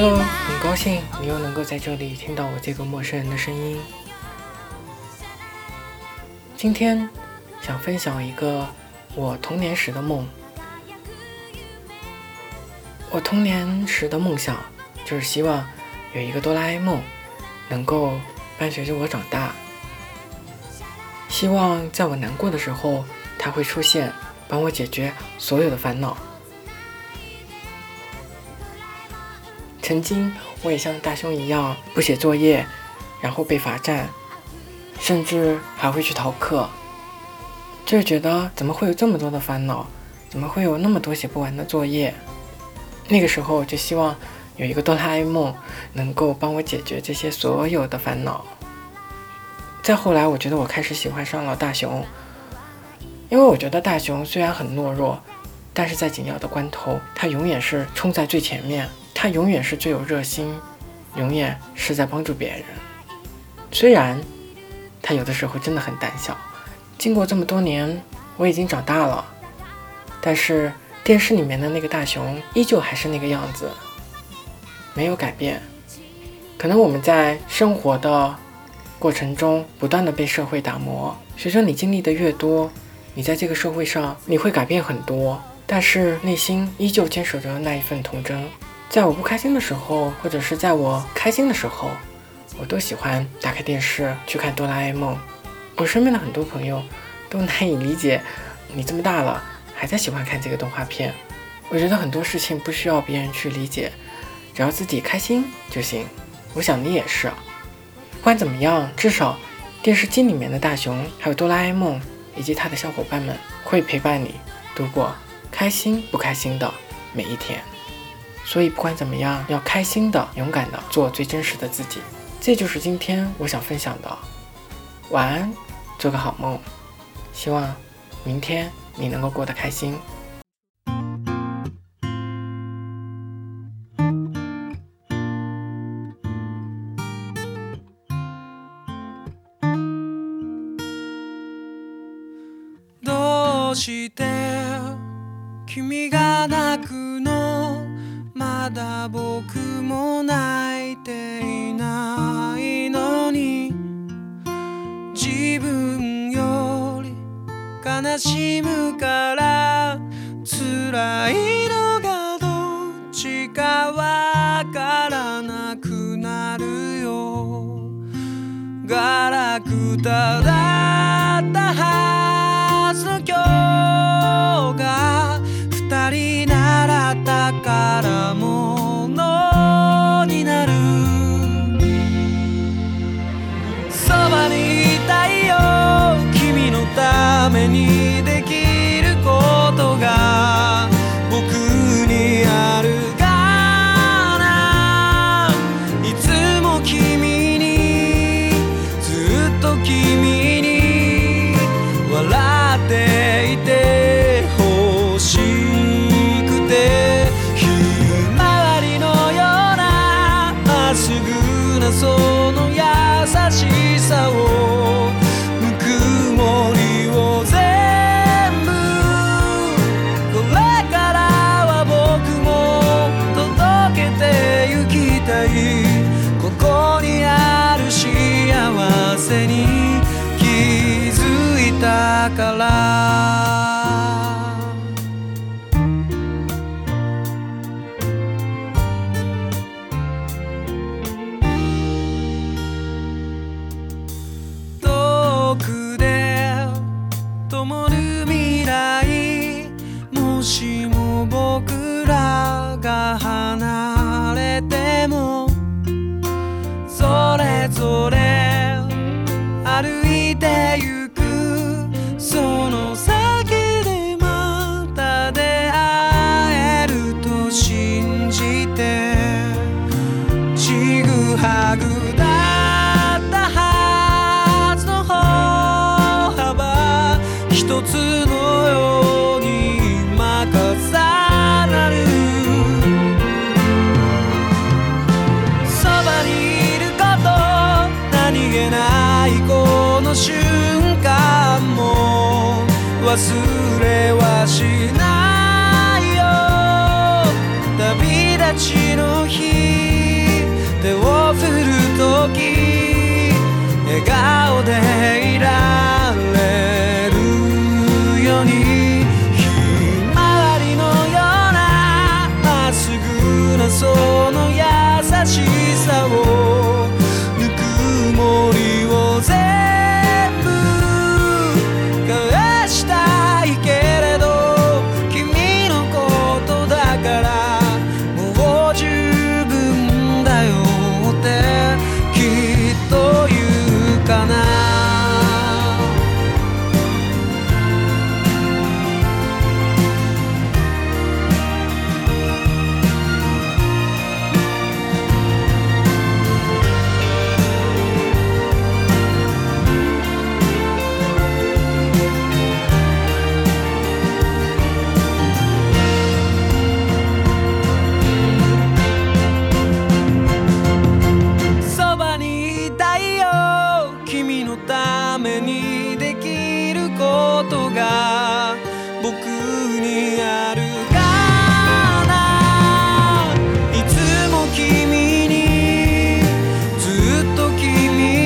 很高兴你又能够在这里听到我这个陌生人的声音。今天想分享一个我童年时的梦。我童年时的梦想就是希望有一个哆啦 A 梦能够伴随着我长大，希望在我难过的时候，他会出现，帮我解决所有的烦恼。曾经我也像大雄一样不写作业，然后被罚站。甚至还会去逃课，就是觉得怎么会有这么多的烦恼，怎么会有那么多写不完的作业？那个时候就希望有一个哆啦 A 梦能够帮我解决这些所有的烦恼。再后来，我觉得我开始喜欢上了大雄，因为我觉得大雄虽然很懦弱，但是在紧要的关头，他永远是冲在最前面，他永远是最有热心，永远是在帮助别人。虽然。他有的时候真的很胆小。经过这么多年，我已经长大了，但是电视里面的那个大熊依旧还是那个样子，没有改变。可能我们在生活的过程中不断的被社会打磨，随着你经历的越多，你在这个社会上你会改变很多，但是内心依旧坚守着那一份童真。在我不开心的时候，或者是在我开心的时候。我都喜欢打开电视去看哆啦 A 梦。我身边的很多朋友都难以理解，你这么大了还在喜欢看这个动画片。我觉得很多事情不需要别人去理解，只要自己开心就行。我想你也是。不管怎么样，至少电视机里面的大雄，还有哆啦 A 梦以及他的小伙伴们会陪伴你度过开心不开心的每一天。所以不管怎么样，要开心的、勇敢的做最真实的自己。这就是今天我想分享的。晚安，做个好梦。希望明天你能够过得开心。どうして君が泣くの まだ僕も泣いていないのに。自分より悲しむから辛いのがどっちかわからなくなるよ。ガラクタだったはずの今日が二人なら宝物その優しさをぬくもりを全部。これからは僕も届けてゆきたい。ここにある幸せに気づいたから。一つのように任さなる。そばにいること何気ないこの瞬間も忘れはしないよ。旅立ちの日手を振る時ことが僕にあるかないつも君にずっと君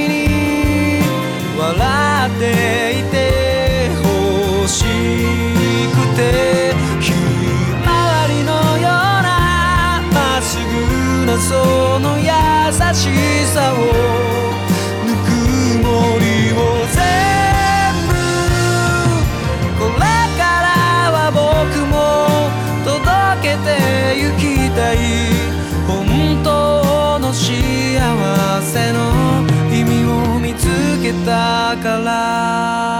に笑っていて欲しくてひまわりのようなまっすぐなその優しさを bacalhau.